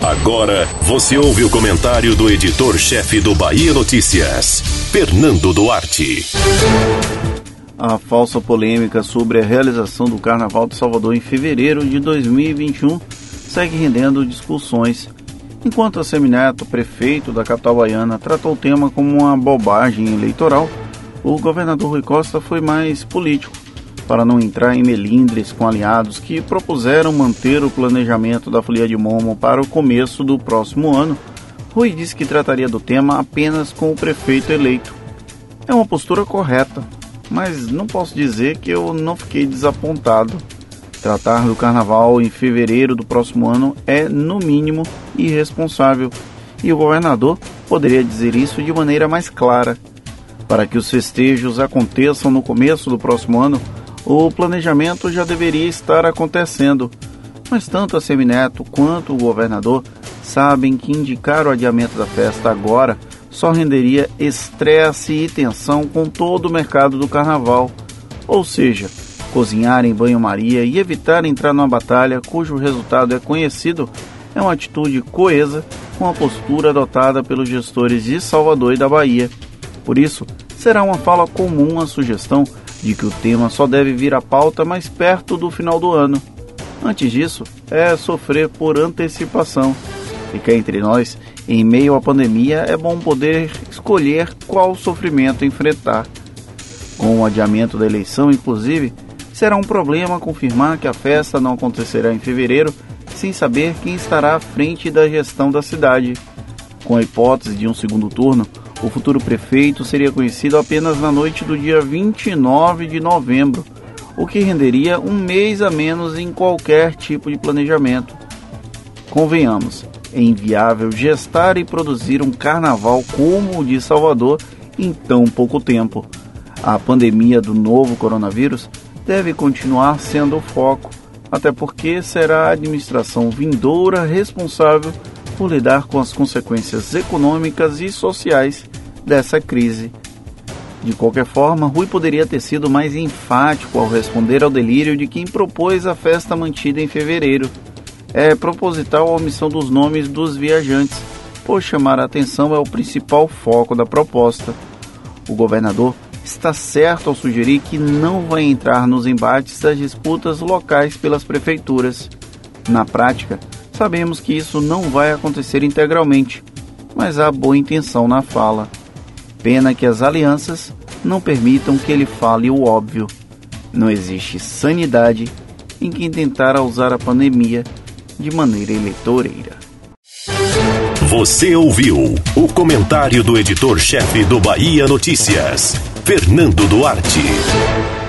Agora você ouve o comentário do editor-chefe do Bahia Notícias, Fernando Duarte. A falsa polêmica sobre a realização do Carnaval de Salvador em fevereiro de 2021 segue rendendo discussões. Enquanto a Semineto, prefeito da capital baiana, tratou o tema como uma bobagem eleitoral, o governador Rui Costa foi mais político, para não entrar em melindres com aliados que propuseram manter o planejamento da Folia de Momo para o começo do próximo ano. Rui disse que trataria do tema apenas com o prefeito eleito. É uma postura correta, mas não posso dizer que eu não fiquei desapontado. Tratar do carnaval em fevereiro do próximo ano é, no mínimo, irresponsável, e o governador poderia dizer isso de maneira mais clara. Para que os festejos aconteçam no começo do próximo ano, o planejamento já deveria estar acontecendo. Mas tanto a Semineto quanto o governador sabem que indicar o adiamento da festa agora só renderia estresse e tensão com todo o mercado do carnaval. Ou seja, cozinhar em banho-maria e evitar entrar numa batalha cujo resultado é conhecido é uma atitude coesa com a postura adotada pelos gestores de Salvador e da Bahia. Por isso, será uma fala comum a sugestão de que o tema só deve vir à pauta mais perto do final do ano. Antes disso, é sofrer por antecipação. Fica entre nós em meio à pandemia, é bom poder escolher qual sofrimento enfrentar. Com o adiamento da eleição, inclusive, será um problema confirmar que a festa não acontecerá em fevereiro sem saber quem estará à frente da gestão da cidade. Com a hipótese de um segundo turno, o futuro prefeito seria conhecido apenas na noite do dia 29 de novembro, o que renderia um mês a menos em qualquer tipo de planejamento. Convenhamos, é inviável gestar e produzir um carnaval como o de Salvador em tão pouco tempo. A pandemia do novo coronavírus deve continuar sendo o foco, até porque será a administração vindoura responsável por lidar com as consequências econômicas e sociais dessa crise. De qualquer forma, Rui poderia ter sido mais enfático ao responder ao delírio de quem propôs a festa mantida em fevereiro é proposital a omissão dos nomes dos viajantes, pois chamar a atenção é o principal foco da proposta. O governador está certo ao sugerir que não vai entrar nos embates das disputas locais pelas prefeituras. Na prática, sabemos que isso não vai acontecer integralmente, mas há boa intenção na fala. Pena que as alianças não permitam que ele fale o óbvio. Não existe sanidade em quem tentar usar a pandemia de maneira eleitoreira. Você ouviu o comentário do editor-chefe do Bahia Notícias, Fernando Duarte.